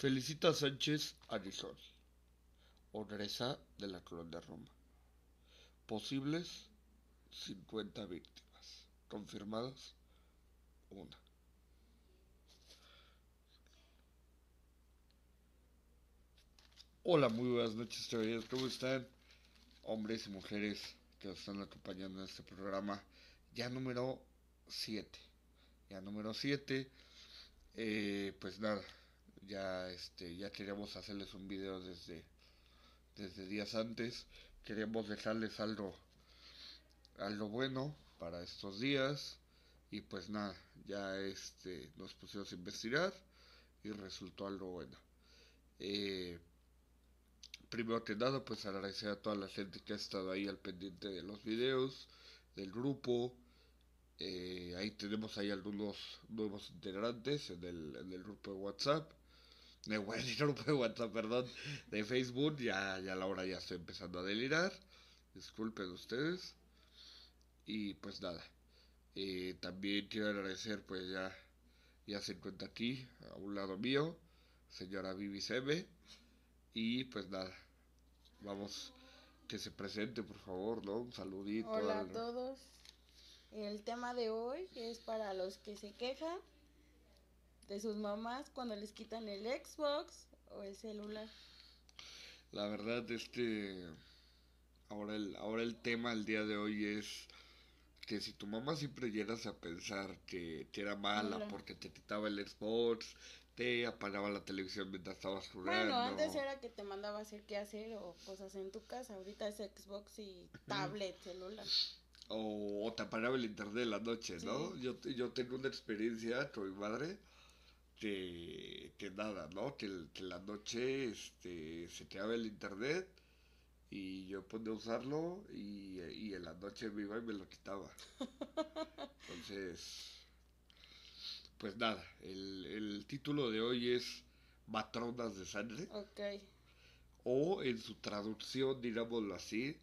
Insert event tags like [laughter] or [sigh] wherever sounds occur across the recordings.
Felicita Sánchez Arizón, Odresa de la Colonia Roma. Posibles 50 víctimas. Confirmadas una. Hola, muy buenas noches, todavía. ¿Cómo están? Hombres y mujeres que nos están acompañando en este programa. Ya número 7. Ya número 7. Eh, pues nada, ya este ya queríamos hacerles un video desde desde días antes. Queríamos dejarles algo algo bueno para estos días. Y pues nada ya este nos pusimos a investigar y resultó algo bueno. Eh, primero que nada pues agradecer a toda la gente que ha estado ahí al pendiente de los videos del grupo. Eh, ahí tenemos ahí algunos nuevos integrantes en el, en el grupo de WhatsApp de grupo de WhatsApp, perdón, de Facebook, ya, ya a la hora ya estoy empezando a delirar, disculpen ustedes, y pues nada, eh, también quiero agradecer, pues ya, ya se encuentra aquí, a un lado mío, señora Vivi Sebe, y pues nada, vamos, que se presente por favor, ¿no? Un saludito. Hola a todos, el tema de hoy es para los que se quejan de sus mamás cuando les quitan el Xbox o el celular. La verdad, este. Ahora el, ahora el tema el día de hoy es que si tu mamá siempre llegas a pensar que, era mala porque te quitaba el Xbox, te apagaba la televisión mientras estabas jugando. Bueno, antes era que te mandaba a hacer qué hacer o cosas en tu casa. Ahorita es Xbox y tablet, celular. O, te apagaba el internet en la noche, ¿no? Yo, yo tengo una experiencia con mi madre que, que nada, ¿no? Que, que, la noche este, se quedaba el internet y yo podía usarlo y, y en la noche me iba y me lo quitaba. [laughs] Entonces, pues nada, el, el título de hoy es Matronas de Sangre. Ok. O en su traducción, digámoslo así,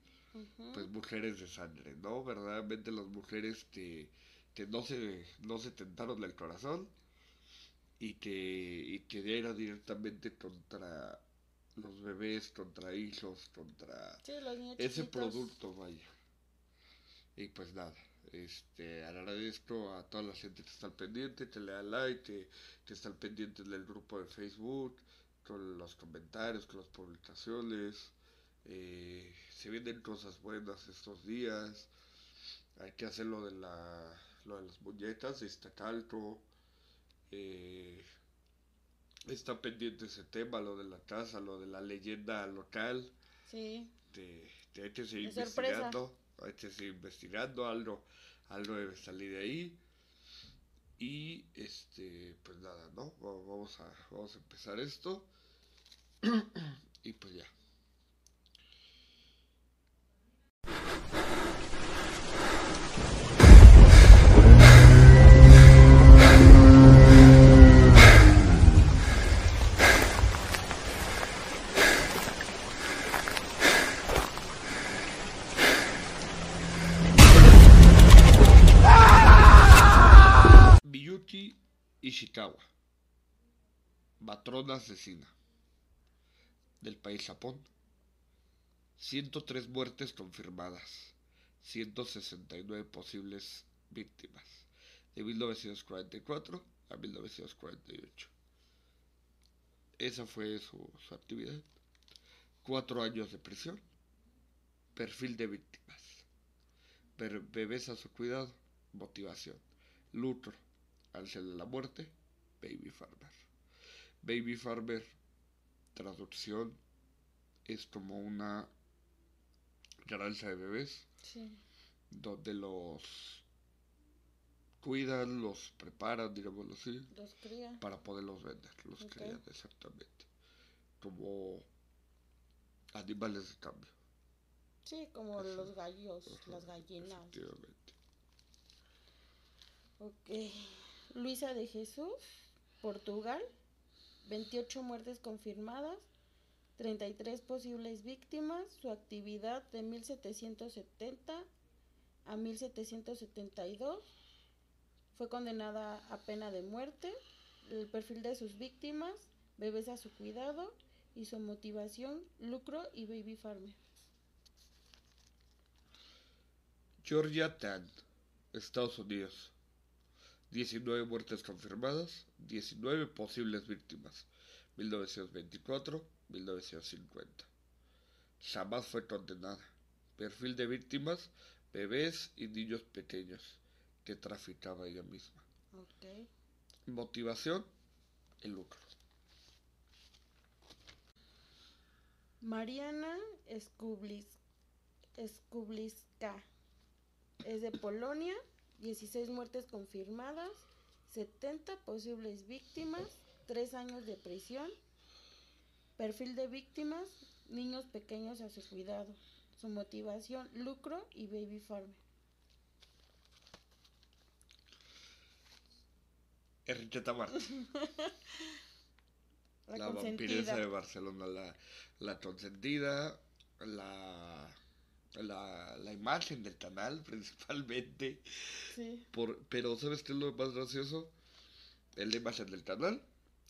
pues mujeres de sangre, ¿no? Verdaderamente las mujeres que, que no, se, no se tentaron del corazón y que, y que era directamente contra los bebés, contra hijos, contra ese producto, vaya. Y pues nada, este, agradezco a toda la gente que está al pendiente, que le da like, que, que está al pendiente del grupo de Facebook, con los comentarios, con las publicaciones. Eh, se vienen cosas buenas estos días. Hay que hacer lo de, la, lo de las muñecas, este calco eh, está pendiente ese tema, lo de la casa, lo de la leyenda local. Sí. Te, hay que seguir investigando, hay que seguir investigando, algo, algo debe salir de ahí. Y este, pues nada, ¿no? Vamos a, vamos a empezar esto. [clears throat] y pues ya. Ishikawa, matrona asesina del país Japón. 103 muertes confirmadas, 169 posibles víctimas, de 1944 a 1948. Esa fue su, su actividad. Cuatro años de prisión. Perfil de víctimas. Bebés a su cuidado. Motivación. Lucro Ángel de la Muerte, Baby Farmer. Baby Farmer, traducción, es como una granja de bebés. Donde los cuidan, los preparan, digámoslo así. Los crían. Para poderlos vender. Los crían, exactamente. Como animales de cambio. Sí, como los gallos, las gallinas. Efectivamente. Ok. Luisa de Jesús, Portugal, 28 muertes confirmadas, 33 posibles víctimas, su actividad de 1770 a 1772, fue condenada a pena de muerte, el perfil de sus víctimas, bebés a su cuidado y su motivación, lucro y baby farmer. Georgia Tan, Estados Unidos. 19 muertes confirmadas, 19 posibles víctimas. 1924-1950. Jamás fue condenada. Perfil de víctimas, bebés y niños pequeños que traficaba ella misma. Ok. Motivación, el lucro. Mariana Skublis, Skubliska es de Polonia, 16 muertes confirmadas, 70 posibles víctimas, 3 años de prisión. Perfil de víctimas, niños pequeños a su cuidado. Su motivación, lucro y baby farm. Enriqueta Martí. [laughs] La, la vampiresa de Barcelona, la, la consentida, la, la, la imagen del canal [laughs] principalmente. Sí. Por, pero ¿sabes qué es lo más gracioso? Es la imagen del canal,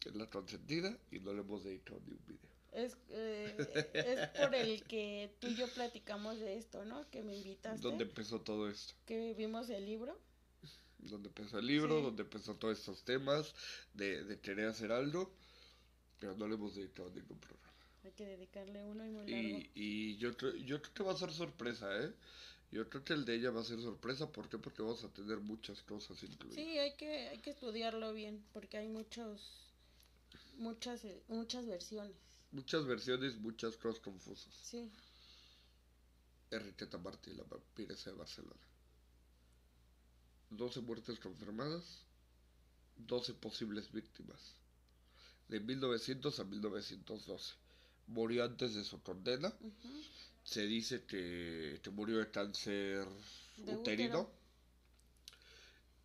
es la consentida y no le hemos dedicado ni un video. Es, eh, es por el que tú y yo platicamos de esto, ¿no? Que me invitaste. ¿Dónde empezó todo esto? Que vimos el libro. Donde empezó el libro, Sí. donde empezó todos estos temas de, de querer hacer algo, pero no le hemos dedicado ningún programa. Hay que dedicarle uno y muy largo. Y, y yo, creo- yo creo que va a ser sorpresa, ¿eh? Yo creo que el de ella va a ser sorpresa, ¿por qué? Porque vamos a tener muchas cosas incluidas. Sí, hay que, hay que estudiarlo bien, porque hay muchos, muchas, eh, muchas versiones. Muchas versiones, muchas cosas confusas. Sí, Enriqueta Martí, la vampiresa de Barcelona. 12 muertes confirmadas, 12 posibles víctimas. De 1900 a 1912. Murió antes de su condena. Se dice que, que murió de cáncer De uterino. útero.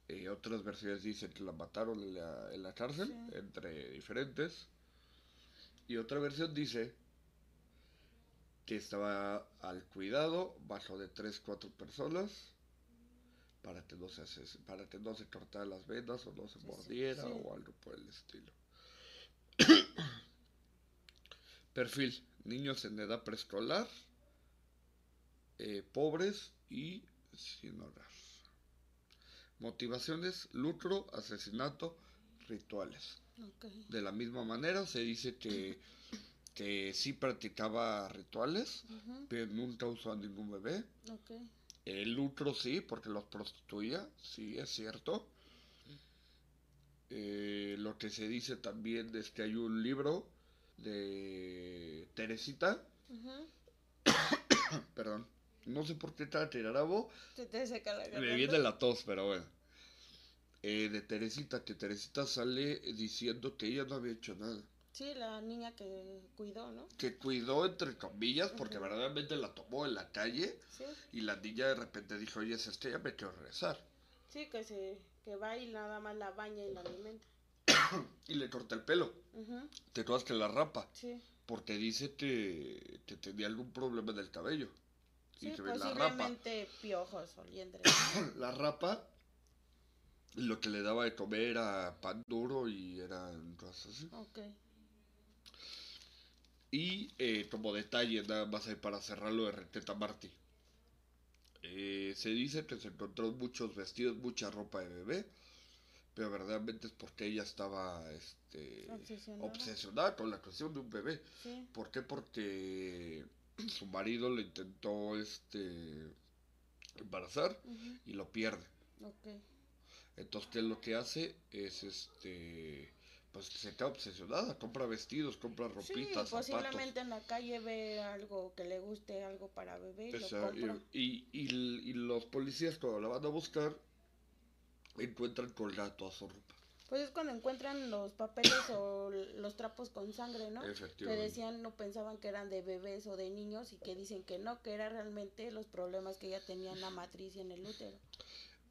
Eh, otras versiones dicen que la mataron en la, en la cárcel, Sí. entre diferentes. Y otra versión dice que estaba al cuidado, bajo de 3-4 personas, para que no se para que no se cortara las venas o no se sí, mordiera sí. o algo por el estilo. [coughs] Perfil, niños en edad preescolar, eh, pobres y sin hogar. Motivaciones, lucro, asesinato, rituales. De la misma manera se dice que, [coughs] que sí practicaba rituales, pero nunca usó a ningún bebé. ok, El lucro sí, porque los prostituía, sí, es cierto. Eh, lo que se dice también es que hay un libro de Teresita, ujú. [coughs] perdón, no sé por qué cada tirarabo, Se te seca la me garganta. viene la tos, pero bueno. Eh, de Teresita, que Teresita sale diciendo que ella no había hecho nada. Sí, la niña que cuidó, ¿no? Que cuidó entre comillas, porque Ujú. verdaderamente la tomó en la calle Sí, y la niña de repente dijo, oye, es este, ya me quiero regresar. sí, que se, que va y nada más la baña y la alimenta. [coughs] Y le corta el pelo. Ujú, Te todas que la rapa. Sí, Porque dice que, que tenía algún problema del cabello. sí, Y que la rapa. posiblemente piojos. La rapa, lo que le daba de comer era pan duro y eran cosas así. ok, Y eh, como detalle, nada más ahí para cerrarlo de Reteta Marty. Eh, se dice que se encontró muchos vestidos, mucha ropa de bebé, pero verdaderamente es porque ella estaba este, Obsesionada. obsesionada con la cuestión de un bebé. sí, ¿Por qué? Porque [clears throat] su marido le intentó este embarazar y lo pierde. Entonces, ¿qué es lo que hace? Es este pues se queda obsesionada, compra vestidos, compra Sí, ropitas, zapatos. posiblemente en la calle ve algo que le guste, algo para bebé y lo compra. y, y, y los policías cuando la van a buscar encuentran colgada toda su ropa. Pues es cuando encuentran los papeles o los trapos con sangre, ¿no? Que decían, no pensaban que eran de bebés o de niños y que dicen que no, que era realmente los problemas que ella tenía en la matriz y en el útero.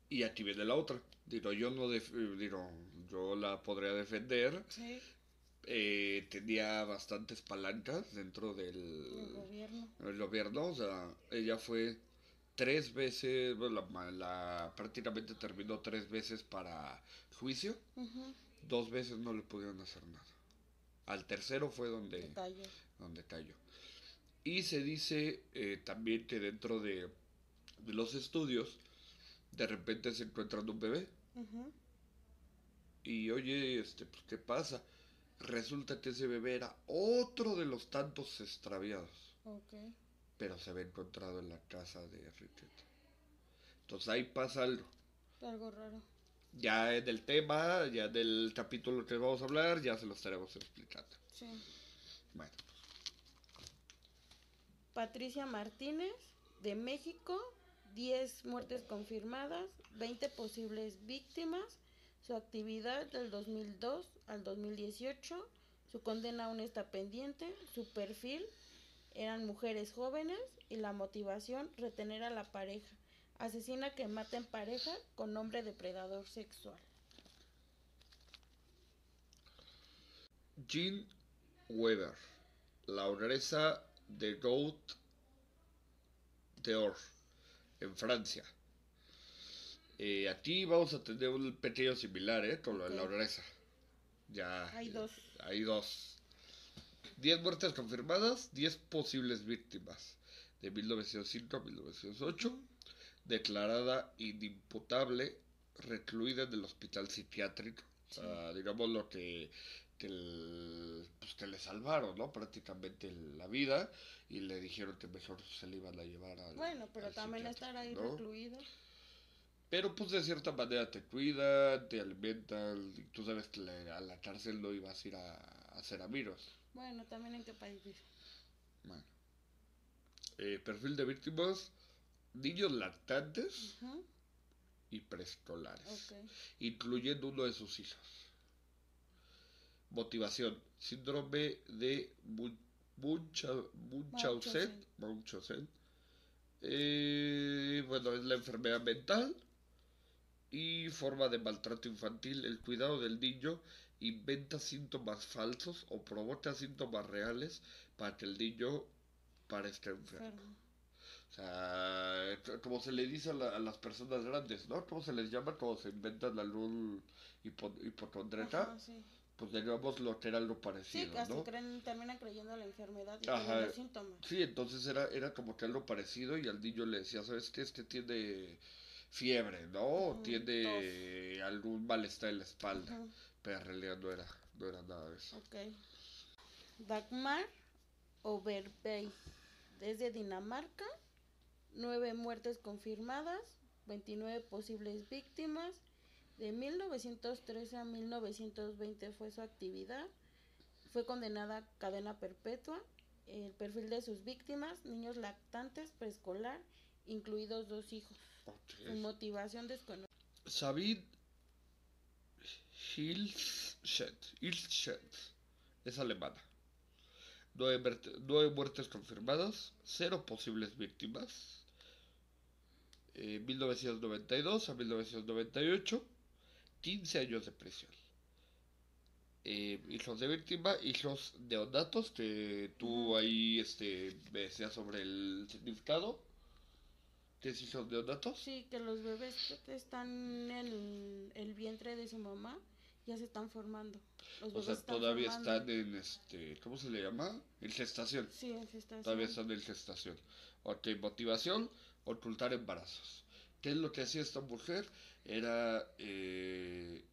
Y aquí viene la otra. Digo, yo no def- digo, yo la podría defender. Sí, Eh, tenía bastantes palancas dentro el del gobierno. el gobierno. O sea, ella fue tres veces, bueno, la, la- prácticamente terminó tres veces para juicio. Dos veces no le pudieron hacer nada. Al tercero fue donde, Cayó. donde cayó. Y se dice eh, también que dentro de, de los estudios, de repente se encuentran un bebé. Y oye, este, pues, ¿qué pasa? Resulta que ese bebé era otro de los tantos extraviados. Ok. Pero se había encontrado en la casa de Enriqueta. Entonces ahí pasa algo. Algo raro. Ya en el tema, ya del capítulo que vamos a hablar, ya se lo estaremos explicando. Sí. Bueno, Patricia Martínez, de México, 10 muertes confirmadas, 20 posibles víctimas, su actividad del 2002 al 2018, su condena aún está pendiente, su perfil eran mujeres jóvenes y la motivación retener a la pareja, asesina que mata en pareja con nombre depredador sexual. Jean Weber, la ogresa de Gaut d'Or, en Francia. Eh, aquí vamos a tener un pequeño similar, ¿eh? Con lo de la Ok. ogresa. Ya. Hay dos. Hay dos. 10 muertes confirmadas, 10 posibles víctimas. De 1905 a 1908. Declarada inimputable, recluida en el hospital psiquiátrico. Sí. Ah, digamos lo que, que, el- pues, que le salvaron, ¿no? Prácticamente la vida. Y le dijeron que mejor se le iban a llevar al. Bueno, pero al también estar ahí ¿no? recluido. Pero pues de cierta manera te cuidan, te alimentan, y tú sabes que le- a la cárcel no ibas a ir a, a hacer amigos. Bueno, también en qué país vive. Bueno. Eh, perfil de víctimas, niños lactantes y preescolares, Ok. incluyendo uno de sus hijos. Motivación, síndrome de Mun- Muncha- Munchausen. Munchausen. Eh, bueno, es la enfermedad mental y forma de maltrato infantil. El cuidado del niño inventa síntomas falsos o provoca síntomas reales para que el niño parezca enfermo. O sea, como se le dice a, la- a las personas grandes, ¿no? ¿Cómo se les llama cuando se inventan algún hipo, hipocondriaca? Ajá, sí. Pues digamos lo que era algo Sí, parecido, que hasta ¿no? creen, terminan creyendo la enfermedad y Ajá. los síntomas. Sí, entonces era, era como que algo parecido y al niño le decía, ¿sabes qué? Este tiene fiebre, ¿no? O Ujú, tiene algún malestar en la espalda. Pero en realidad no era, no era nada de eso. Ok. Dagmar Overbey, desde Dinamarca, nueve muertes confirmadas, 29 posibles víctimas. De 1913 a 1920 fue su actividad. Fue condenada a cadena perpetua. El perfil de sus víctimas, niños lactantes, preescolar, incluidos dos hijos. Su motivación desconocida. Sabine Hilschet es alemana. Nueve, nueve muertes confirmadas, cero posibles víctimas. Eh, 1992 a 1998, 15 años de prisión. Eh, hijos de víctima, hijos neonatos, que tú ahí este, me decías sobre el significado. ¿Qué es hijos neonatos? Sí, que los bebés están en el vientre de su mamá ya se están formando. Los O sea, están todavía formando. están en este, ¿cómo se le llama? En gestación. Sí, en gestación. Todavía están en gestación. Ok, motivación, ocultar embarazos. ¿Qué es lo que hacía esta mujer? Era, eh,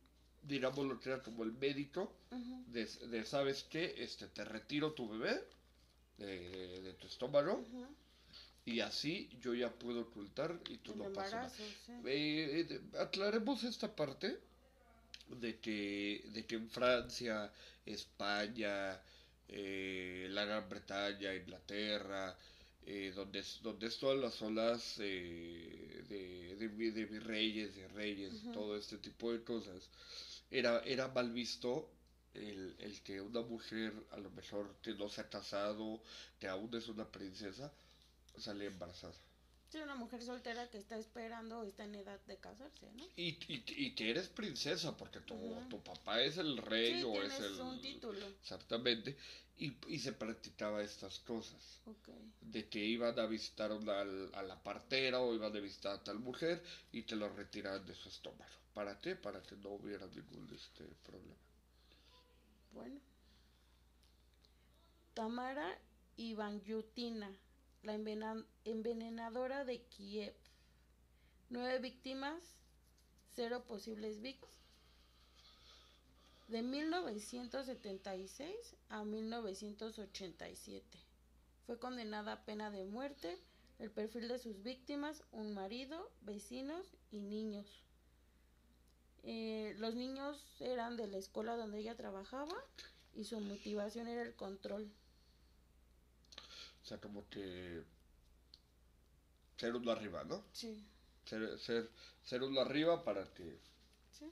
digamos, lo que era como el médico de, de, ¿sabes qué? Este, te retiro tu bebé de, de tu estómago y así yo ya puedo ocultar y tú El no pasa nada. embarazo, sí. Eh, eh, aclaremos esta parte de que, de que en Francia, España, eh, la Gran Bretaña, Inglaterra, eh, donde, es- donde es todas las olas eh, de, de, de virreyes, de reyes, Ujú. todo este tipo de cosas, era, era mal visto el, el que una mujer, a lo mejor que no se ha casado, que aún es una princesa, salía embarazada. Sí, una mujer soltera que está esperando o está en edad de casarse, ¿no? Y, y, y que eres princesa, porque tu, Ujú. tu papá es el rey Sí, o es el... un título. Exactamente. Y, y se practicaba estas cosas. De que iban a visitar una- a la partera o iban a visitar a tal mujer y te lo retiraban de su estómago. ¿Para qué? Para que no hubiera ningún este, problema. Bueno. Tamara Ivanyutina, la envenenadora de Kiev. Nueve víctimas, cero posibles víctimas. De 1976 a 1987. Fue condenada a pena de muerte. El perfil de sus víctimas, un marido, vecinos y niños. Eh, los niños eran de la escuela donde ella trabajaba y su motivación era el control. O sea, como que ser uno arriba, ¿no? Sí, Ser, ser, ser uno arriba para que... sí.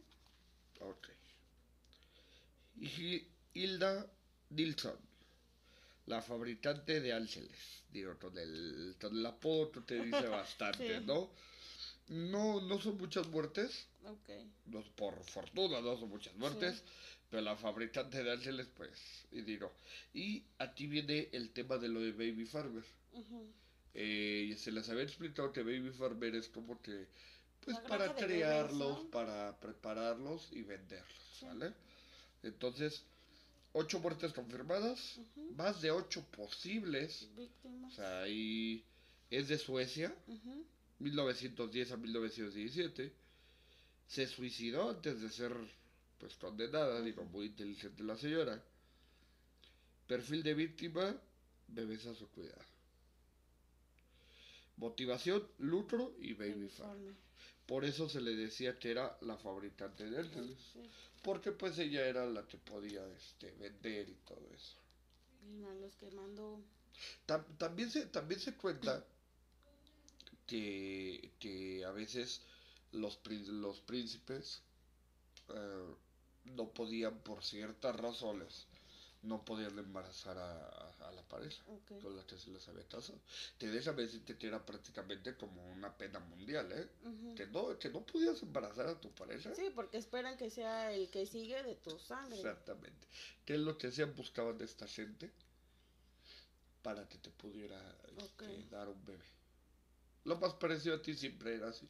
Ok. Y Hilda Nilsson, la fabricante de ángeles. Digo, con el, con el apodo tú te dice [laughs] bastante, Sí. ¿no? No, no son muchas muertes, Ok. no, por fortuna no son muchas muertes, pero la fabricante de ángeles, pues, y digo. Y aquí viene el tema de lo de Baby Farmer. Eh, se les había explicado que Baby Farmer es como que, pues, para ¿no? para prepararlos y venderlos, Sí. ¿vale? Entonces, ocho muertes confirmadas, más de ocho posibles, o Víctimas. sea, ahí es de Suecia, Ujú. 1910 a 1917, se suicidó antes de ser, pues, condenada, digo, muy inteligente la señora. Perfil de víctima, bebés a su cuidado. Motivación, lucro y baby farm. Por eso se le decía que era la fabricante de ángeles. Sí. Porque pues ella era la que podía este, vender y todo eso. Y más los que mandó. También, se, también se cuenta que, que a veces los, los príncipes eh, no podían, por ciertas razones, no podían embarazar a, a- a la pareja Ok. con la que se les había casado. Te déjame decirte que era prácticamente como una pena mundial, ¿eh? Ujú. Que no, que no podías embarazar a tu pareja. Sí, porque esperan que sea el que sigue de tu sangre. Exactamente. ¿Qué es lo que hacían? Buscaban de esta gente para que te pudiera este, Ok. dar un bebé. Lo más parecido a ti siempre era así.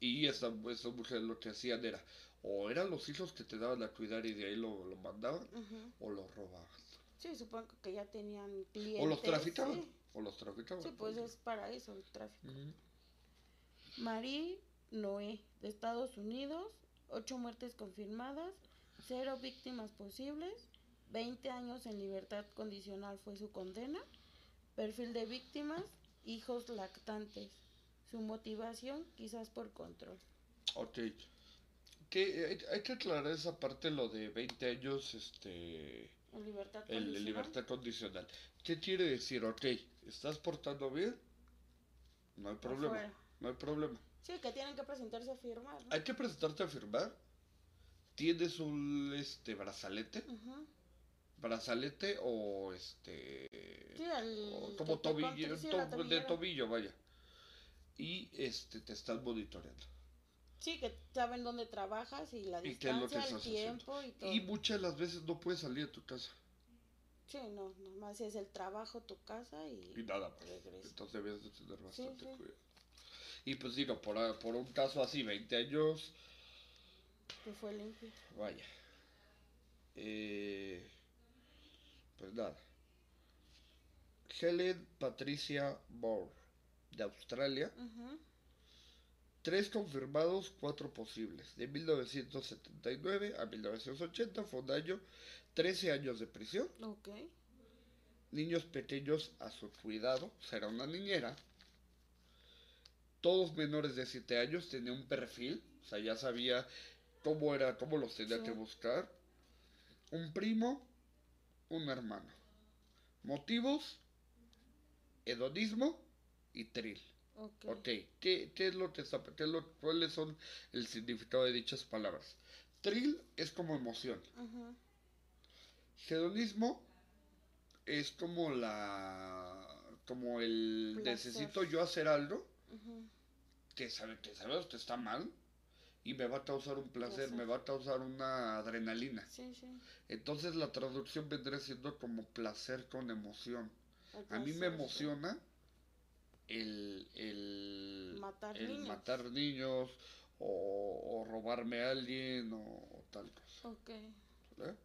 Y esta, estas mujeres lo que hacían era, o eran los hijos que te daban a cuidar y de ahí lo, lo mandaban, Ujú. o los robaban. Sí, supongo que ya tenían clientes. O los traficaban. Sí, O los traficaban. Sí, pues es para eso el tráfico. Ujú. Marie Noé, de Estados Unidos, ocho muertes confirmadas, cero víctimas posibles, 20 años en libertad condicional fue su condena, perfil de víctimas, hijos lactantes, su motivación quizás por control. Ok. Que, hay, hay que aclarar esa parte, lo de 20 años, este... Libertad El, libertad condicional. ¿Qué quiere decir? Ok, ¿estás portando bien? No hay problema. Afuera. No hay problema. Sí, que tienen que presentarse a firmar, ¿no? Hay que presentarte a firmar. Tienes un este brazalete, brazalete o este Sí, el o como tobillo, to- de tobillo, vaya. Y este te están monitoreando. Sí, que saben dónde trabajas y la Y distancia, el haciendo. tiempo y todo. Y muchas de las veces no puedes salir de tu casa Sí, no, nomás es el trabajo, tu casa y... y nada más. Entonces debes de tener bastante sí. cuidado. Y pues digo, por, a- por un caso así, 20 años, que fue limpio. Vaya. Eh, pues nada. Helen Patricia Moore, de Australia. Ujú. Tres confirmados, cuatro posibles. De 1979 a 1980 fue un año, 13 años de prisión. Ok. Niños pequeños a su cuidado, será una niñera. Todos menores de 7 años, tenía un perfil, o sea, ya sabía cómo era, cómo los tenía Sí. que buscar. Un primo, un hermano. Motivos, hedonismo y tril. Ok. Ok, ¿qué, qué es lo que está, qué es lo, cuáles son el significado de dichas palabras? Tril es como emoción. Hedonismo es como la, como el Placer. necesito yo hacer algo que sabe que sabes que está mal y me va a causar un placer, Placer. me va a causar una adrenalina. Sí, sí. Entonces la traducción vendría siendo como placer con emoción. A mí me emociona el, el Matar el niños. matar niños o, o robarme a alguien o, o tal cosa. Ok. ¿vale?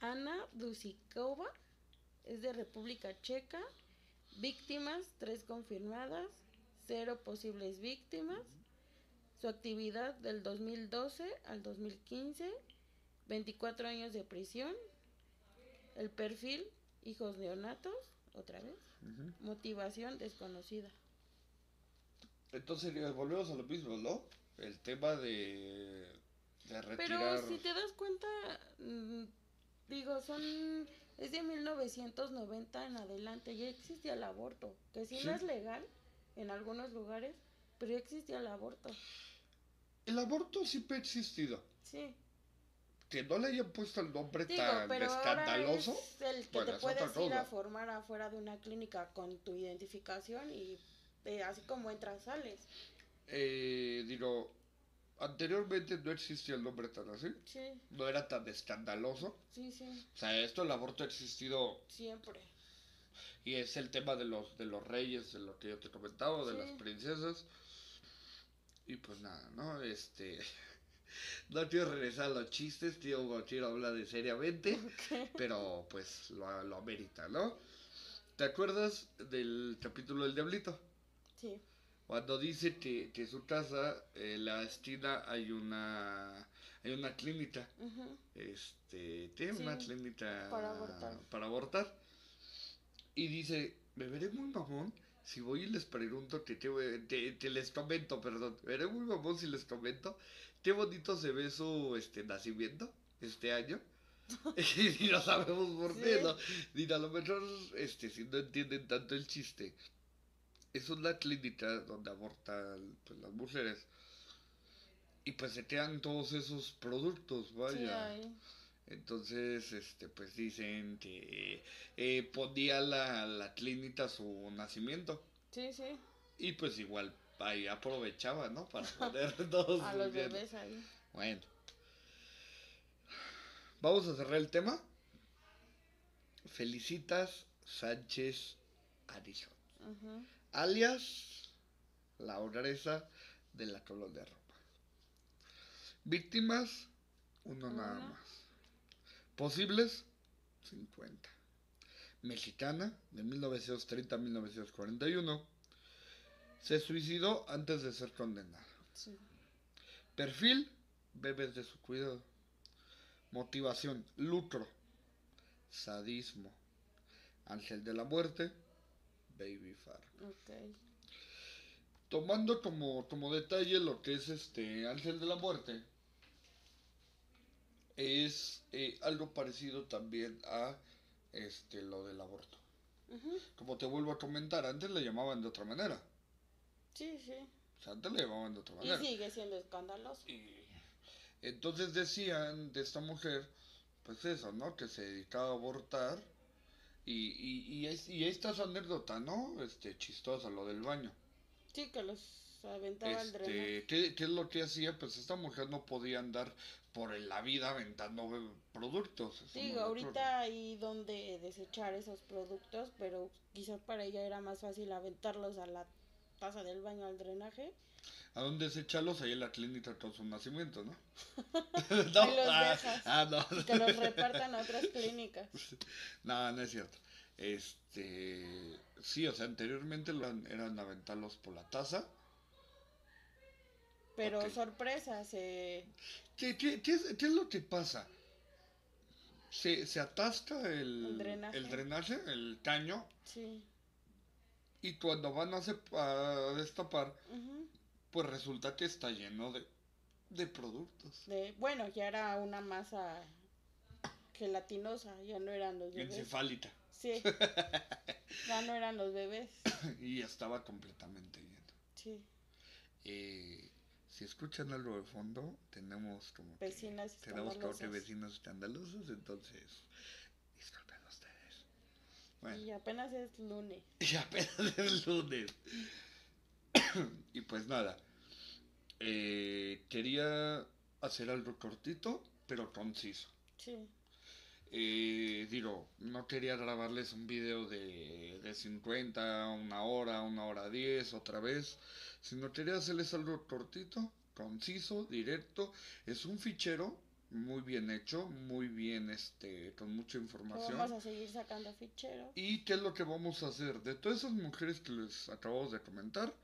Ana Dusikova, es de República Checa. Víctimas, tres confirmadas, cero posibles víctimas. Su actividad del 2012 al 2015, 24 años de prisión. El perfil, hijos neonatos, otra vez. Motivación desconocida. Entonces eh, volvemos a lo mismo, ¿no? El tema de, de retirar... Pero si te das cuenta, mm, digo, son es de 1990 en adelante, ya existía el aborto, que Sí. no es legal en algunos lugares, pero ya existía el aborto. El aborto siempre ha existido. Sí, Que no le hayan puesto el nombre digo, tan pero ahora escandaloso. es el que bueno, te puedes ir a formar afuera de una clínica con tu identificación y eh, así como entras, sales. Eh, digo, anteriormente no existía el nombre tan así. Sí, No era tan escandaloso. sí, sí, O sea, esto el aborto ha existido siempre. y es el tema de los de los reyes, de lo que yo te comentaba, de Sí. las princesas. Y pues nada, ¿no? Este [laughs] no quiero regresar a los chistes, tío, quiero hablar de seriamente, [laughs] pero pues lo, lo amerita, ¿no? ¿Te acuerdas del capítulo del diablito? Sí, Cuando dice que, que en su casa, en la esquina, hay una hay una clínica. Este, tiene Sí, una clínica para abortar. para abortar. Y dice, me veré muy mamón si voy y les pregunto que, qué- que- que les comento, perdón, veré muy mamón si les comento qué bonito se ve su este nacimiento este año. [laughs] [laughs] y no sabemos por qué, Sí. ¿no? A lo mejor, este, si no entienden tanto el chiste, es una clínica donde abortan pues, las mujeres. Y pues se quedan todos esos productos, vaya. Entonces, este, pues dicen que eh, ponía la, la clínica su nacimiento. sí, sí, Y pues igual ahí aprovechaba, ¿no? Para [laughs] poner todos a los bebés ahí. Bueno. Vamos a cerrar el tema. Felicitas Sánchez Arizón. Ujú. alias la ogresa de la colonia Roma. Víctimas, uno nada más. Posibles, 50. Mexicana, de 1930 a 1941. Se suicidó antes de ser condenada. Sí. Perfil, bebés de su cuidado. Motivación, lucro. Sadismo. Ángel de la muerte, Baby Far. Ok. Tomando como, como detalle lo que es este Ángel de la Muerte, es eh, algo parecido también a este lo del aborto. Como te vuelvo a comentar, antes le llamaban de otra manera. Sí, sí. O sea, antes le llamaban de otra Y manera. sigue siendo escandaloso. Y entonces decían de esta mujer, pues eso, ¿no? Que se dedicaba a abortar. Y, y, y, es- y esta es su anécdota, ¿no? Este, chistosa, lo del baño. Sí, que los aventaba al drenaje. Este, ¿qué, qué es lo que hacía? Pues esta mujer no podía andar por la vida aventando productos. Digo, no ahorita hay donde desechar esos productos, pero quizás para ella era más fácil aventarlos a la taza del baño al drenaje. ¿A dónde desecharlos? Ahí en la clínica con su nacimiento, ¿no? [laughs] [laughs] no, los ah, dejas. ah, no. Y que los repartan a otras clínicas. [laughs] No, no es cierto. Este, sí, o sea, anteriormente eran, eran aventarlos por la taza. Pero sorpresa, se... ¿Qué, qué, qué es, qué es lo que pasa? Se, se atasca el, El drenaje. el drenaje, el caño, Sí. y cuando van a, a destapar, pues resulta que está lleno de, de productos. De, bueno, ya era una masa gelatinosa, ya no eran los bebés. Encefálita. Sí. [laughs] Ya no eran los bebés. y estaba completamente lleno. Sí. Eh, si escuchan algo de fondo, tenemos como que- Vecinas tenemos que escandalosas. vecinos escandalosos, entonces disculpen ustedes. Bueno, Y apenas es lunes. [laughs] y apenas es lunes. [coughs] y pues nada, eh, quería hacer algo cortito, pero conciso. Sí. Eh, digo, no quería grabarles un video de, de 50, una hora, una hora 10, otra vez, sino quería hacerles algo cortito, conciso, directo. Es un fichero muy bien hecho, muy bien, este, con mucha información. Vamos a seguir sacando fichero. ¿Y qué es lo que vamos a hacer? De todas esas mujeres que les acabamos de comentar,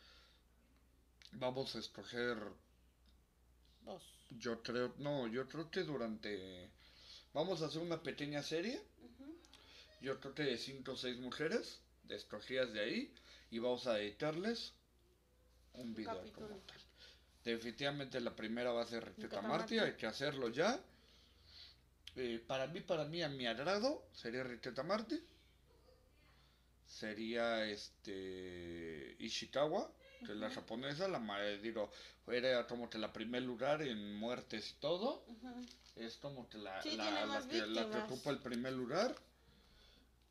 vamos a escoger, Dos. yo creo, no, yo creo que durante, vamos a hacer una pequeña serie, yo creo que de cinco o seis mujeres, escogidas de ahí, y vamos a dedicarles un video como tal. Definitivamente la primera va a ser Rita Martí, hay que hacerlo ya. Eh, para mí, para mí, a mi agrado, sería Rita Martí. Sería este Ishikawa, que es la Ujú. japonesa, la ma- digo, era como que la primer lugar en muertes y todo. Es como que la, Sí, la, la que, la ocupa el primer lugar.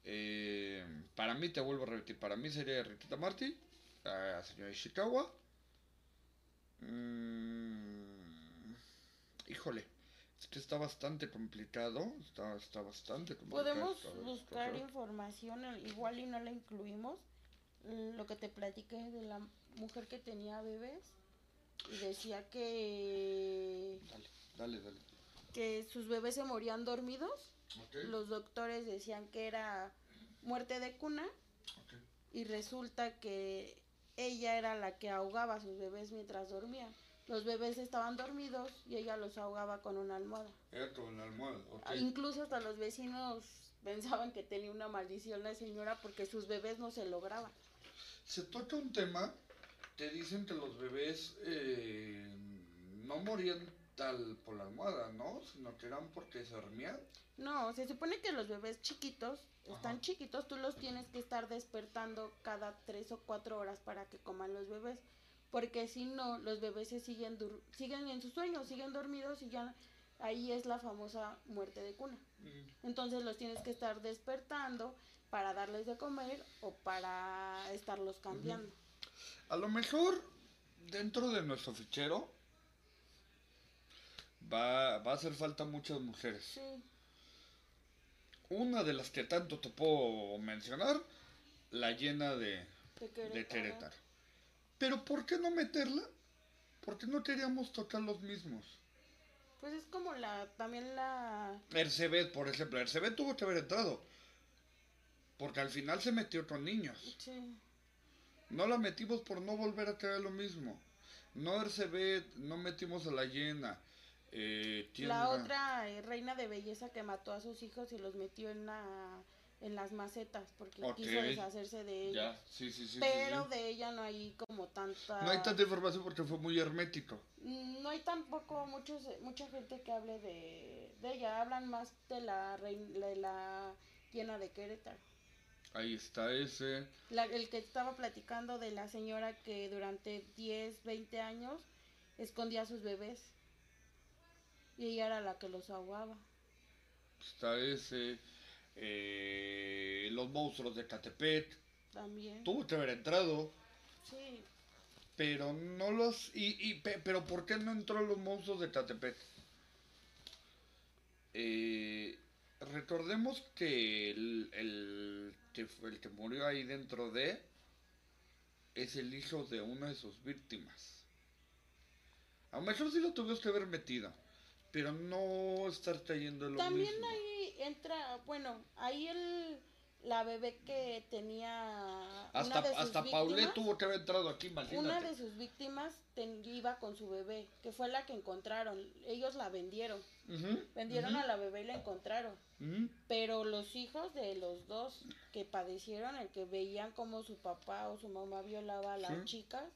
Eh, para mí, te vuelvo a repetir, para mí sería Rikita Marty, la señora Ishikawa. Mm, híjole, es que está bastante complicado, está, está bastante complicado. Podemos vez, buscar información, eh, igual y no la incluimos, lo que te platiqué de la mujer que tenía bebés y decía que, Dale, dale, dale. que sus bebés se morían dormidos, Ok, los doctores decían que era muerte de cuna ok. y resulta que ella era la que ahogaba a sus bebés mientras dormían. Los bebés estaban dormidos y ella los ahogaba con una almohada. Era con la almohada, ok. Ah, Incluso hasta los vecinos pensaban que tenía una maldición la señora porque sus bebés no se lograban. Se toca un tema, te dicen que los bebés eh, no morían tal por la almohada, ¿no? Sino que eran porque se dormían. No, se supone que los bebés chiquitos, están Ajá. chiquitos, tú los tienes que estar despertando cada tres o cuatro horas para que coman los bebés. Porque si no, los bebés se siguen, dur- siguen en sus sueños, siguen dormidos y ya ahí es la famosa muerte de cuna. Entonces los tienes que estar despertando para darles de comer o para estarlos cambiando. A lo mejor dentro de nuestro fichero va, va a hacer falta muchas mujeres. Sí, Una de las que tanto te puedo mencionar, la llena de, de Querétaro. de Querétaro. Pero ¿por qué no meterla? Porque no queríamos tocar los mismos. Pues es como la, también la, Ercebet, por ejemplo, Ercebet tuvo que haber entrado. Porque al final se metió con niños. sí, No la metimos por no volver a traer lo mismo. No Ercebet, no metimos a la llena. Eh, ¿quién la era? otra eh, reina de belleza que mató a sus hijos y los metió en la, en las macetas porque quiso deshacerse de ella. Ya, sí, sí, sí. Pero de ella no hay como tanta... No hay tanta información porque fue muy hermético. Mm, No hay tampoco muchos, mucha gente que hable de, de ella, hablan más de la reina, de la llena de Querétaro. Ahí está ese. La- el que estaba platicando de la señora que durante 10, 20 años escondía a sus bebés. Y ella era la que los ahogaba. Está ese. eh, los monstruos de Catepec. También. Tuvo que haber entrado. Sí. Pero no los. Y, y, pe- pero ¿por qué no entró los monstruos de Catepec? Eh, recordemos que el, el, que el que murió ahí dentro de es el hijo de una de sus víctimas. A lo mejor sí lo tuvimos que haber metido, pero no estar cayendo en lo También mismo. ahí entra, bueno, ahí el, la bebé que tenía... Hasta, una de sus hasta víctimas- Paulette tuvo que haber entrado aquí, Una imagínate. de sus víctimas ten- iba con su bebé, que fue la que encontraron. Ellos la vendieron. Vendieron a la bebé y la encontraron. Pero los hijos de los dos que padecieron, el que veían cómo su papá o su mamá violaba a las Sí. chicas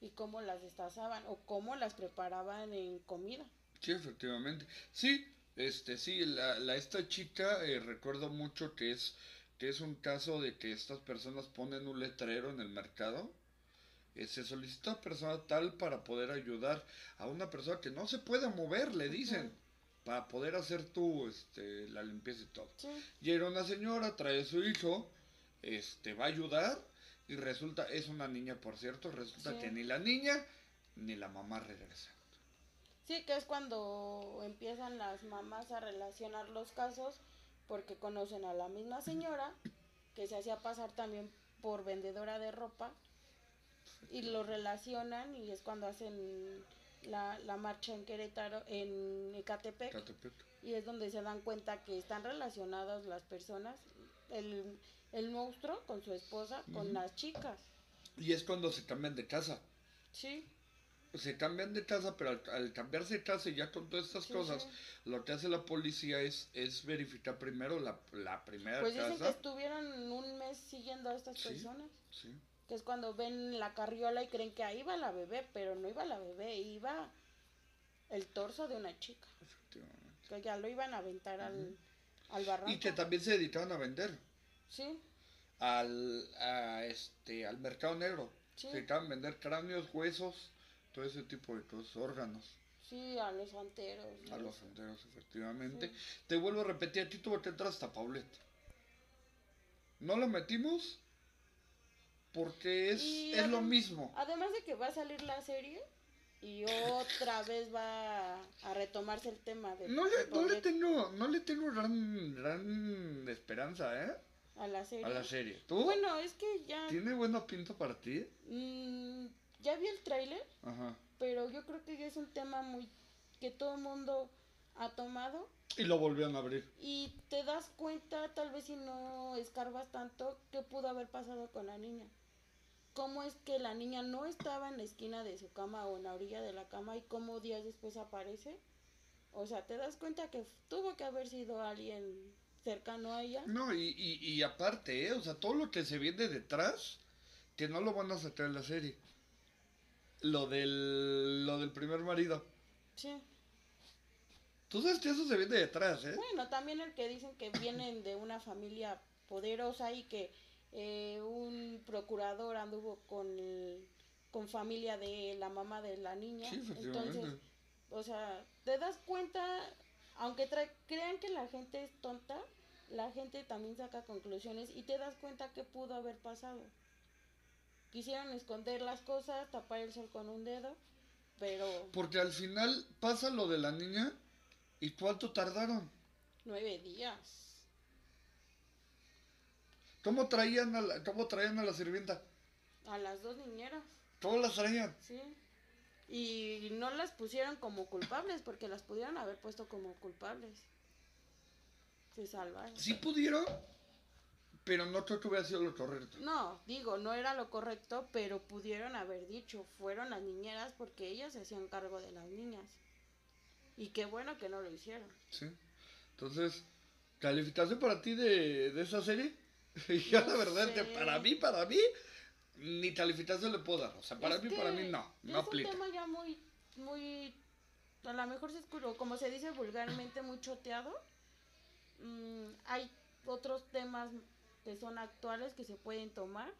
y cómo las destazaban o cómo las preparaban en comida. Sí, efectivamente. Sí, este, sí, la, la esta chica eh, recuerdo mucho que es que es un caso de que estas personas ponen un letrero en el mercado. eh, se solicita persona tal para poder ayudar a una persona que no se puede mover, le dicen. Para poder hacer tu, este, la limpieza y todo. Sí. Y era una señora, trae a su hijo, este, va a ayudar y resulta, es una niña por cierto, resulta Sí. que ni la niña ni la mamá regresan. Sí, que es cuando empiezan las mamás a relacionar los casos porque conocen a la misma señora que se hacía pasar también por vendedora de ropa y lo relacionan y es cuando hacen la, la marcha en Querétaro, en Ecatepec, Catepec. y es donde se dan cuenta que están relacionadas las personas, el, el monstruo con su esposa, con las chicas, Y es cuando se cambian de casa. sí, Se cambian de casa, pero al, al cambiarse de casa y ya con todas estas Sí, cosas, sí. lo que hace la policía es, es verificar primero la, la primera pues dicen que casa. estuvieron un mes siguiendo a estas Sí. personas, Sí. Que es cuando ven la carriola y creen que ahí va la bebé, pero no iba la bebé, iba el torso de una chica, efectivamente. que ya lo iban a aventar al, al barranco. Y que también se dedicaban a vender Sí, al, a este, al mercado negro. Sí. Se dedicaban a vender cráneos, huesos, todo ese tipo de cosas, órganos. sí, a los santeros. A los enteros, efectivamente. Sí. Te vuelvo a repetir, a ti tuvo que entrar hasta Paulette. No lo metimos porque es, Y es lo mismo. Además de que va a salir la serie y otra vez va a retomarse el tema de No le, no le tengo, no le tengo gran, gran esperanza, ¿eh? a la serie. A la serie. ¿Tú? Bueno, es que ya ¿Tiene buena pinta para ti? mm, ya vi el tráiler, Ajá. pero yo creo que es un tema muy que todo el mundo ha tomado Y lo volvieron a abrir. y te das cuenta, tal vez si no escarbas tanto, qué pudo haber pasado con la niña. ¿Cómo es que la niña no estaba en la esquina de su cama o en la orilla de la cama y cómo días después aparece? O sea, te das cuenta que tuvo que haber sido alguien cercano a ella. No, y, y, y aparte, ¿eh? O sea, todo lo que se viene detrás, que no lo van a sacar en la serie. Lo del, lo del primer marido. Sí. Tú sabes que eso se viene detrás, ¿eh? Bueno, también el que dicen que vienen de una familia poderosa y que eh, un procurador anduvo con el- con familia de la mamá de la niña. Sí. Entonces, o sea, te das cuenta, aunque tra- crean que la gente es tonta, la gente también saca conclusiones y te das cuenta que pudo haber pasado. Quisieron esconder las cosas, tapar el sol con un dedo, pero Porque al final pasa lo de la niña y cuánto tardaron. nueve días. ¿Cómo traían a la, cómo traían a la sirvienta? A las dos niñeras. ¿Cómo las traían? Sí. Y no las pusieron como culpables porque las pudieron haber puesto como culpables. Se salvaron. Sí pudieron, pero no creo que hubiera sido lo correcto. No, digo, no era lo correcto, pero pudieron haber dicho, fueron las niñeras porque ellas se hacían cargo de las niñas. Y qué bueno que no lo hicieron. Sí. Entonces, ¿calificación para ti de, de esa serie? [laughs] Y ya No la verdad que para mí, para mí, ni calificación le puedo dar. O sea, para Es mí, para mí no, no es aplica. un tema ya muy, muy, a lo mejor se escuró, como se dice vulgarmente, muy choteado. Mm, hay otros temas que son actuales que se pueden tomar,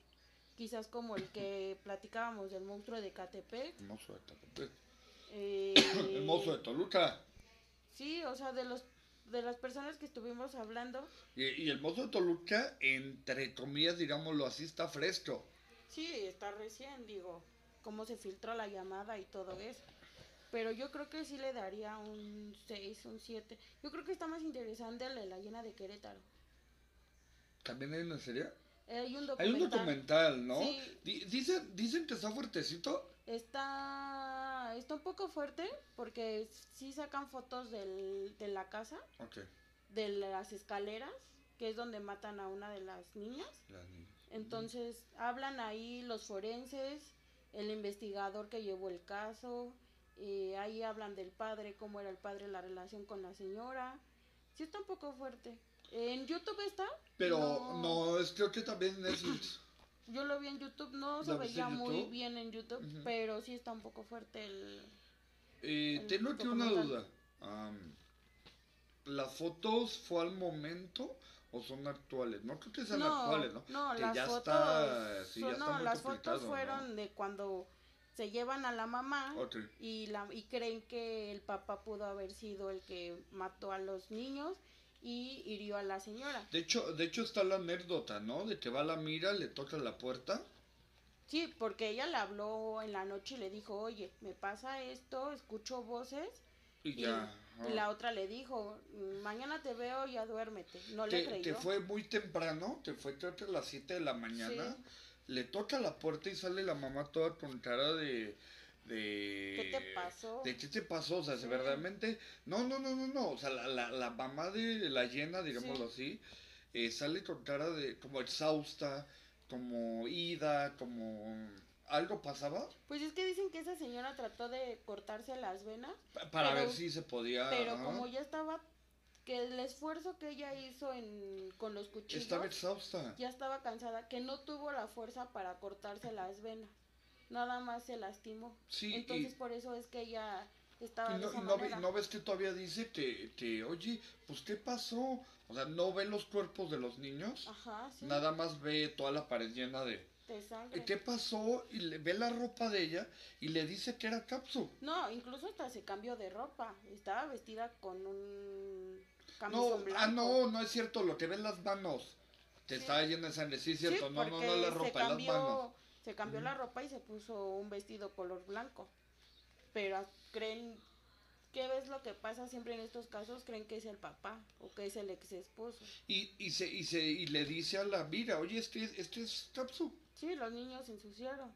quizás como el que [coughs] platicábamos del monstruo de Catepec. [coughs] El mozo de Toluca. eh, El mozo de Toluca. Sí, o sea, de los de las personas que estuvimos hablando, Y, y el mozo de Toluca, entre comillas, digámoslo así, está fresco. sí, está recién, digo, cómo se filtró la llamada y todo eso. Pero yo creo que sí le daría un 6, un 7. Yo creo que está más interesante el de la llena de Querétaro. ¿También hay una serie? Eh, Hay un Hay un documental. ¿no? Sí. Di- dicen, dicen que está fuertecito. Está, está un poco fuerte porque sí sacan fotos del, de la casa, de las escaleras, que es donde matan a una de las niñas. Entonces hablan ahí los forenses, el investigador que llevó el caso, eh, ahí hablan del padre, cómo era el padre, la relación con la señora. Sí está un poco fuerte. En YouTube está. Pero no, es creo que también Netflix. Yo lo vi en YouTube, no se ¿Lo viste veía muy bien en YouTube, pero sí está un poco fuerte el... Eh, El tengo aquí una duda. Am, ¿Las fotos fue al momento o son actuales? No creo que sean actuales, ¿no? No, Que las ya fotos, está- sí, ya son- está no, muy las complicado, fotos ¿no? fueron de cuando se llevan a la mamá y la y creen que el papá pudo haber sido el que mató a los niños y hirió a la señora. De hecho, de hecho está la anécdota, ¿no? De que va a la mira, le toca la puerta. Sí, porque ella le habló en la noche y le dijo, oye, me pasa esto, escucho voces. Y ya. y ah. la otra le dijo, "Mm, mañana te veo, ya duérmete. No le creyó. te fue muy temprano, te fue creo que a las 7 de la mañana. Sí. Le toca la puerta y sale la mamá toda con cara de. De... ¿Qué te pasó? De qué te pasó, o sea, Sí. verdaderamente... No, no, no, no, no, o sea, la, la, la mamá de la llena, digámoslo así, eh, sale con cara de como exhausta, como ida, como... ¿Algo pasaba? Pues es que dicen que esa señora trató de cortarse las venas, Pa- Para Pero- ver si se podía... pero como ya estaba, que el esfuerzo que ella hizo en, con los cuchillos, Estaba exhausta. ya estaba cansada, que no tuvo la fuerza para cortarse las venas, nada más se lastimó. Sí, Entonces y- por eso es que ella estaba Y de no, esa y no, ve- manera. no ves que todavía dice que, que, oye, pues ¿qué pasó? O sea, no ve los cuerpos de los niños, Ajá, sí, nada más ve toda la pared llena de... de sangre. ¿Y qué pasó? Y le ve la ropa de ella y le dice que era Capsu. No, incluso hasta se cambió de ropa. Estaba vestida con un No, camisón blanco. ah, no, no es cierto, lo que ven las manos. Te Sí. estaba llena de sangre, sí es Sí, cierto, no, no, no porque la ropa, es las cambió, manos. Se cambió la ropa y se puso un vestido color blanco. Pero creen, ¿qué ves lo que pasa siempre en estos casos? Creen que es el papá o que es el ex esposo. Y, y, se, y, se, y le dice a la mira, oye, este, es- este es Capsu. Sí, los niños se ensuciaron.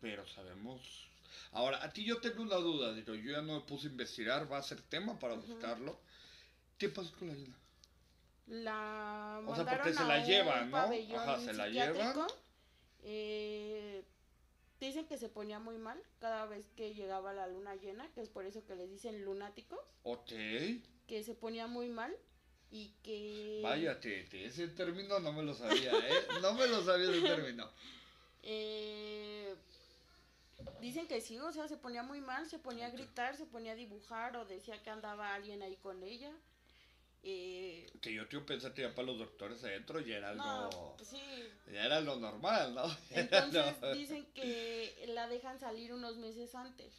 Pero sabemos. Ahora, a ti yo tengo una duda, digo, yo ya no me puse a investigar, va a ser tema para buscarlo. ¿Qué pasó con la? La O sea, porque se la un llevan, ¿no? Ajá, se la psiquiátrico. Eh, dicen que se ponía muy mal cada vez que llegaba la luna llena, que es por eso que les dicen lunáticos, Ok, que se ponía muy mal y que vaya, Tete, ese término no me lo sabía, ¿eh? No me lo sabía ese término. [laughs] eh, dicen que sí, o sea, se ponía muy mal, se ponía a gritar, se ponía a dibujar o decía que andaba alguien ahí con ella. Eh, Que yo tío pensé que ya para los doctores adentro ya era no, algo, pues sí, ya era lo normal, ¿no? [laughs] Entonces No. dicen que la dejan salir unos meses antes.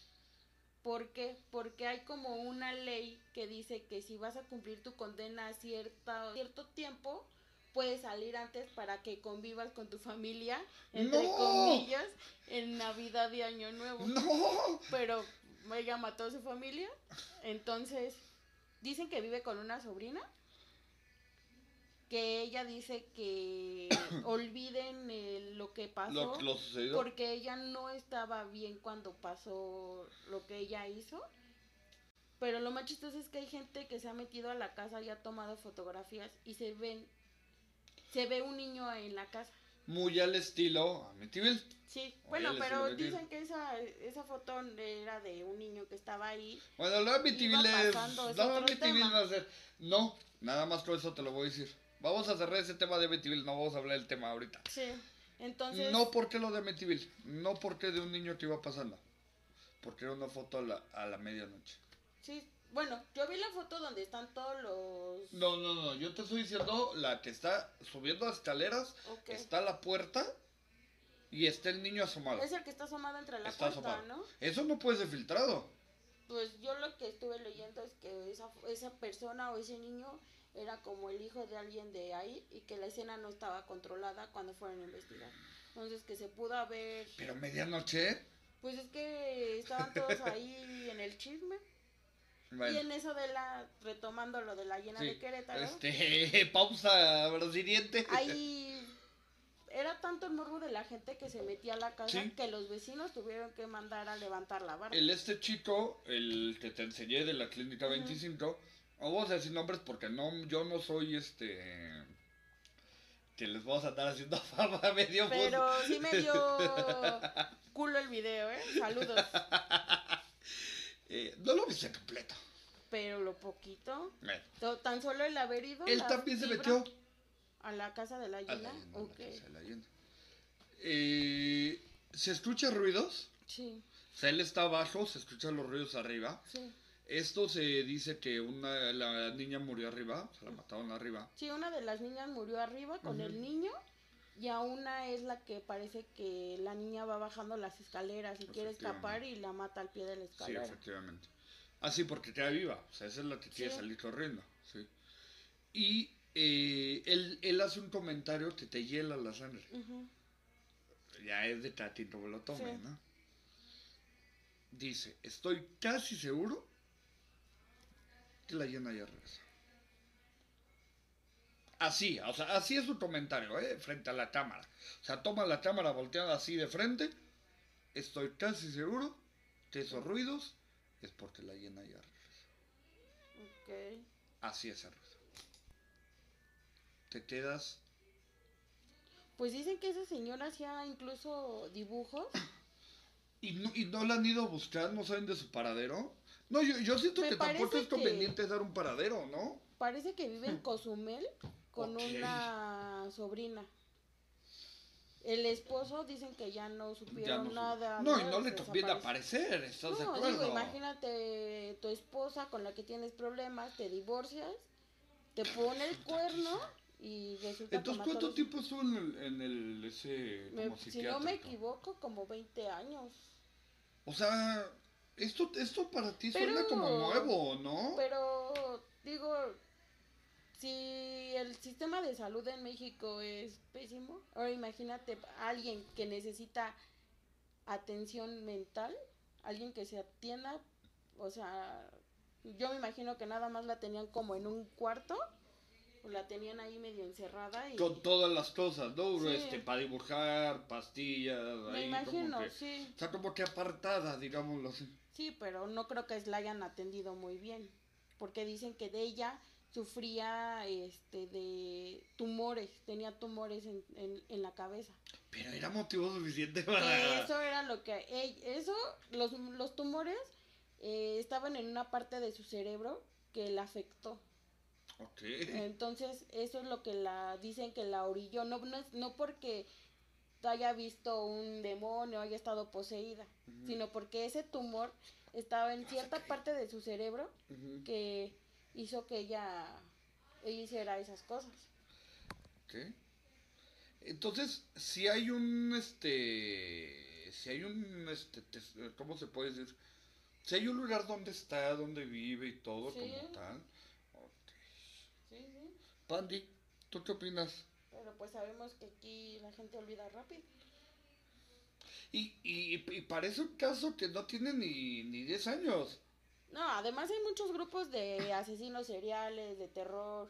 ¿Por qué? Porque hay como una ley que dice que si vas a cumplir tu condena a cierta, cierto tiempo, puedes salir antes para que convivas con tu familia, entre ¡No! comillas, en Navidad y Año Nuevo. ¡No! Pero ella mató a su familia, entonces dicen que vive con una sobrina, que ella dice que [coughs] olviden eh, lo que pasó. Lo, lo. Porque ella no estaba bien cuando pasó lo que ella hizo. Pero lo más chistoso es que hay gente que se ha metido a la casa y ha tomado fotografías y se ven, se ve un niño en la casa. Muy al estilo Amityville. Sí, bueno, pero dicen que esa, esa foto era de un niño que estaba ahí. Bueno, lo de Amityville es. Amityville va a ser. No, nada más con eso te lo voy a decir. Vamos a cerrar ese tema de Amityville, no vamos a hablar del tema ahorita. Sí, entonces... No porque lo de Amityville, no porque de un niño que iba pasando. Porque era una foto a la, a la medianoche. Sí, bueno, yo vi la foto donde están todos los... No, no, no, yo te estoy diciendo la que está subiendo las escaleras, está la puerta y está el niño asomado. Es el que está asomado entre la Está puerta, asomado. ¿no? Eso no puede ser filtrado. Pues yo lo que estuve leyendo es que esa, esa persona o ese niño era como el hijo de alguien de ahí y que la escena no estaba controlada cuando fueron a investigar. Entonces que se pudo haber... Pero medianoche. Pues es que estaban todos ahí en el chisme. Y Bueno, en eso de la... Retomando lo de la llena sí, de Querétaro. este, [laughs] pausa brasiliente. Ahí era tanto el morbo de la gente que se metía a la casa Sí. que los vecinos tuvieron que mandar a levantar la barra. El este chico, el que te enseñé de la clínica Ujú. 25, no vamos a decir nombres porque no, yo no soy este que les vamos a andar haciendo [laughs] fama medio Pero sí me dio [laughs] culo el video, ¿eh? Saludos. Eh, no lo viste completo. Pero lo poquito, Bueno, tan solo el haber ido él también se metió a la casa de la a la Gina. leyenda, a la Ok. casa de la. Eh, ¿Se escucha ruidos? Sí, O sea, él está abajo, se escuchan los ruidos arriba. sí. Esto se dice que una la niña murió arriba, se la mataron arriba. Sí, una de las niñas murió arriba con el niño y a una es la que parece que la niña va bajando las escaleras y quiere escapar y la mata al pie de la Sí, escalera. efectivamente. Ah, sí, porque queda viva. O sea, esa es la que quiere Sí. salir corriendo. Sí. Y eh, él, él hace un comentario que te hiela la sangre. Ya es de Tatito me lo tome, Sí. ¿no? Dice, estoy casi seguro que la llena ya regresa. Así, o sea, así es su comentario, ¿eh? Frente a la cámara. O sea, toma la cámara volteada así de frente. estoy casi seguro que esos ruidos es porque la llena ya. Ok. Así es el ruido. Te quedas. Pues dicen que esa señora hacía incluso dibujos. ¿Y no, y no la han ido a buscar? ¿No saben de su paradero? No, yo, yo siento Me que tampoco es conveniente dar un paradero, ¿no? Parece que vive en [laughs] Cozumel con Ok. una sobrina. El esposo dicen que ya no Ya supieron no, sé. nada. no, y no le conviene aparecer, ¿estás de No, acuerdo? digo, imagínate tu esposa con la que tienes problemas, te divorcias, te pone el cuerno y resulta que Entonces, a ¿cuánto tiempo estuvo en el, en el ese, me- como si no me equivoco, como 20 años. O sea, esto, esto para ti Pero- suena como nuevo, ¿no? Pero, digo, si el sistema de salud en México es pésimo, ahora imagínate alguien que necesita atención mental, alguien que se atienda, o sea, yo me imagino que nada más la tenían como en un cuarto, o la tenían ahí medio encerrada y... Con todas las cosas, ¿no? Sí. Este, para dibujar, pastillas, Me ahí imagino, como que... sí, O sea, como que apartada, digámoslo así. sí, pero no creo que la hayan atendido muy bien, porque dicen que de ella sufría este de tumores, tenía tumores en, en, en la cabeza. Pero era motivo suficiente para... eso era lo que ey- eso los, los tumores eh, estaban en una parte de su cerebro que la afectó. Ok. Entonces, eso es lo que la dicen que la orilló, no no, es- no porque haya visto un demonio, haya estado poseída, sino porque ese tumor estaba en cierta parte de su cerebro que hizo que ella, ella hiciera esas cosas. Entonces, si hay un, este, si hay un, este, ¿cómo se puede decir? Si hay un lugar donde está, donde vive y todo Sí. como tal. Ok. Sí, sí. Pandy, ¿tú qué opinas? Pero pues sabemos que aquí la gente olvida rápido. Y, y, y parece un caso que no tiene ni, ni 10 años. No, además hay muchos grupos de asesinos seriales, de terror,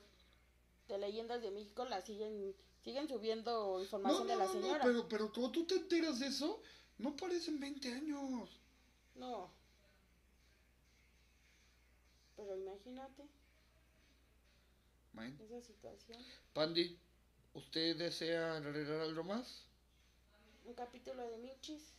de leyendas de México, la siguen, siguen subiendo información no, de la no, no, señora. pero, pero como tú te enteras de eso, no parecen 20 años. No. Pero imagínate Man. esa situación. Pandy, ¿usted desea agregar algo más? Un capítulo de Michis.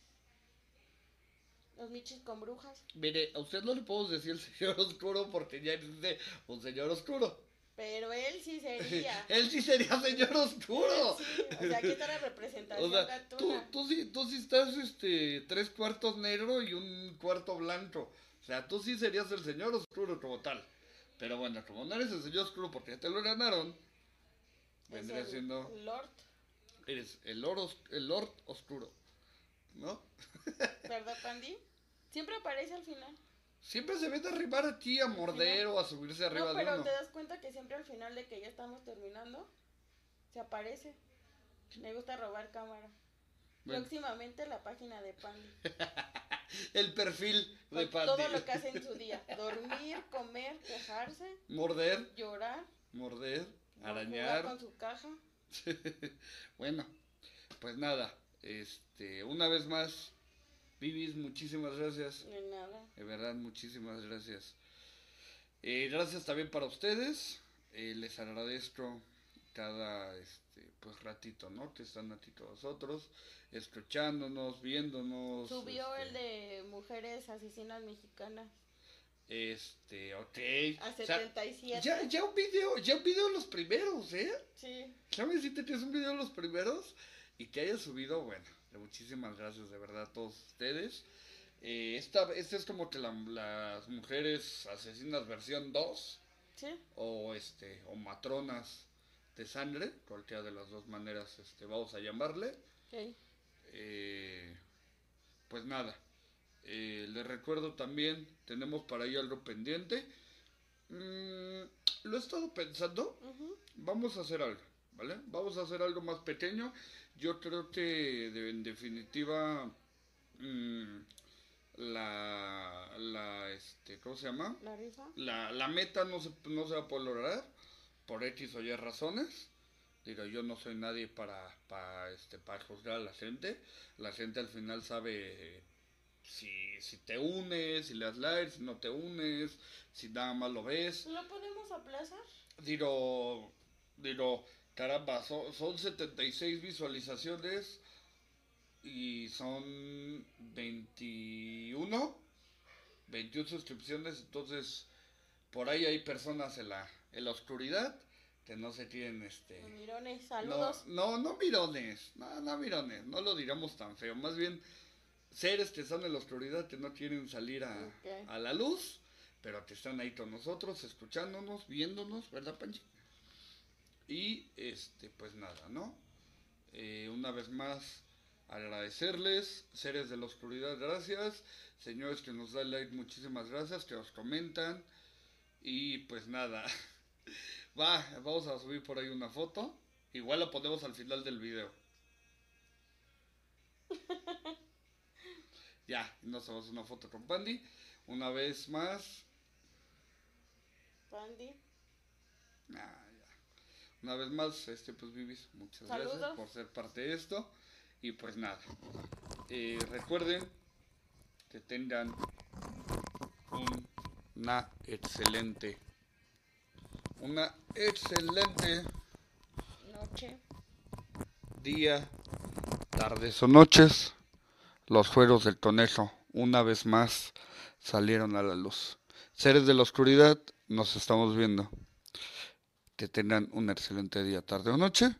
Los Michis con brujas. Mire, a usted no le puedo decir el señor [laughs] oscuro porque ya existe un señor oscuro. Pero él sí sería. [laughs] Él sí sería señor oscuro. Sí, o sea, aquí está la representación [laughs] O sea, tú, sí, tú sí estás este, tres cuartos negro y un cuarto blanco. O sea, tú sí serías el señor oscuro como tal. Pero bueno, como no eres el señor oscuro porque ya te lo ganaron, Es vendría el siendo... Lord, Eres el Lord, os- el Lord Oscuro. ¿No? ¿verdad, Pandy? Siempre aparece al final. Siempre se vende a arribar aquí, a morder o a subirse arriba no, de pero uno. te das cuenta que siempre al final de que ya estamos terminando, se aparece. Me gusta robar cámara. Bueno. Próximamente la página de Pandy. [laughs] El perfil de Pandy. todo lo que hace en su día. Dormir, comer, quejarse, Morder, llorar, morder, jugar arañar. con su caja. [laughs] bueno, pues nada, este, una vez más, Vivis, muchísimas gracias. De nada. De verdad, muchísimas gracias. Eh, gracias también para ustedes. Eh, les agradezco cada este, pues ratito, ¿no? Que están aquí con nosotros, escuchándonos, viéndonos. Subió este, el de mujeres asesinas mexicanas Este, ok. a O sea, 77. ya, ya un video, ya un video de los primeros, ¿eh? Sí. Déjame decirte que es un video de los primeros y que haya subido, bueno, muchísimas gracias de verdad a todos ustedes. Eh, esta, esta es como que la- las mujeres asesinas versión 2 Sí. o este o matronas de sangre, cualquiera de las dos maneras este, vamos a llamarle. Ok. Eh, pues nada, eh, les recuerdo también, tenemos para ahí algo pendiente. Mm, lo he estado pensando, vamos a hacer algo, ¿vale? Vamos a hacer algo más pequeño. Yo creo que de- en definitiva mm, la, la, este, ¿cómo se llama? La rifa. La, la meta no se, no se va a poder lograr por X o Y razones. Digo, yo no soy nadie para, para, este, para juzgar a la gente. La gente al final sabe si, si te unes, si le das like, si no te unes, si nada más lo ves. ¿Lo podemos aplazar? Digo, digo, caramba, son, son 76 visualizaciones y son 21, 21 suscripciones, entonces por ahí hay personas en la, en la oscuridad que no se tienen este... Mirones, saludos. No, no, no mirones, no, no mirones, no lo digamos tan feo, más bien seres que están en la oscuridad que no quieren salir a, a la luz, pero que están ahí con nosotros, escuchándonos, viéndonos, ¿verdad, Panchi? Y este, pues nada, ¿no? Eh, una vez más, agradecerles, seres de la oscuridad, gracias. Señores que nos dan like, muchísimas gracias, que os comentan. Y pues nada, [laughs] va, vamos a subir por ahí una foto. Igual la ponemos al final del video. [laughs] ya, nos hacemos una foto con Pandy. Una vez más. Pandy. Una vez más, este pues Vivis, muchas gracias por ser parte de esto. Y pues nada, eh, recuerden que tengan una excelente, una excelente noche, día, tardes o noches. Los fueros del conejo, una vez más, salieron a la luz. Seres de la oscuridad, nos estamos viendo que tengan un excelente día, tarde o noche.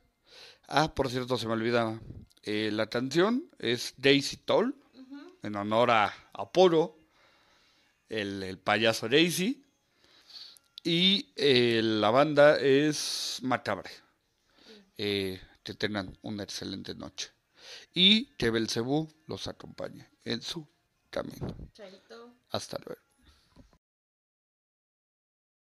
Ah, por cierto, se me olvidaba. Eh, la canción es Daisy Toll, en honor a Apolo, el, payaso Daisy. Y eh, la banda es Macabre. Eh, que tengan una excelente noche. Y que Belcebú los acompañe en su camino. Hasta luego.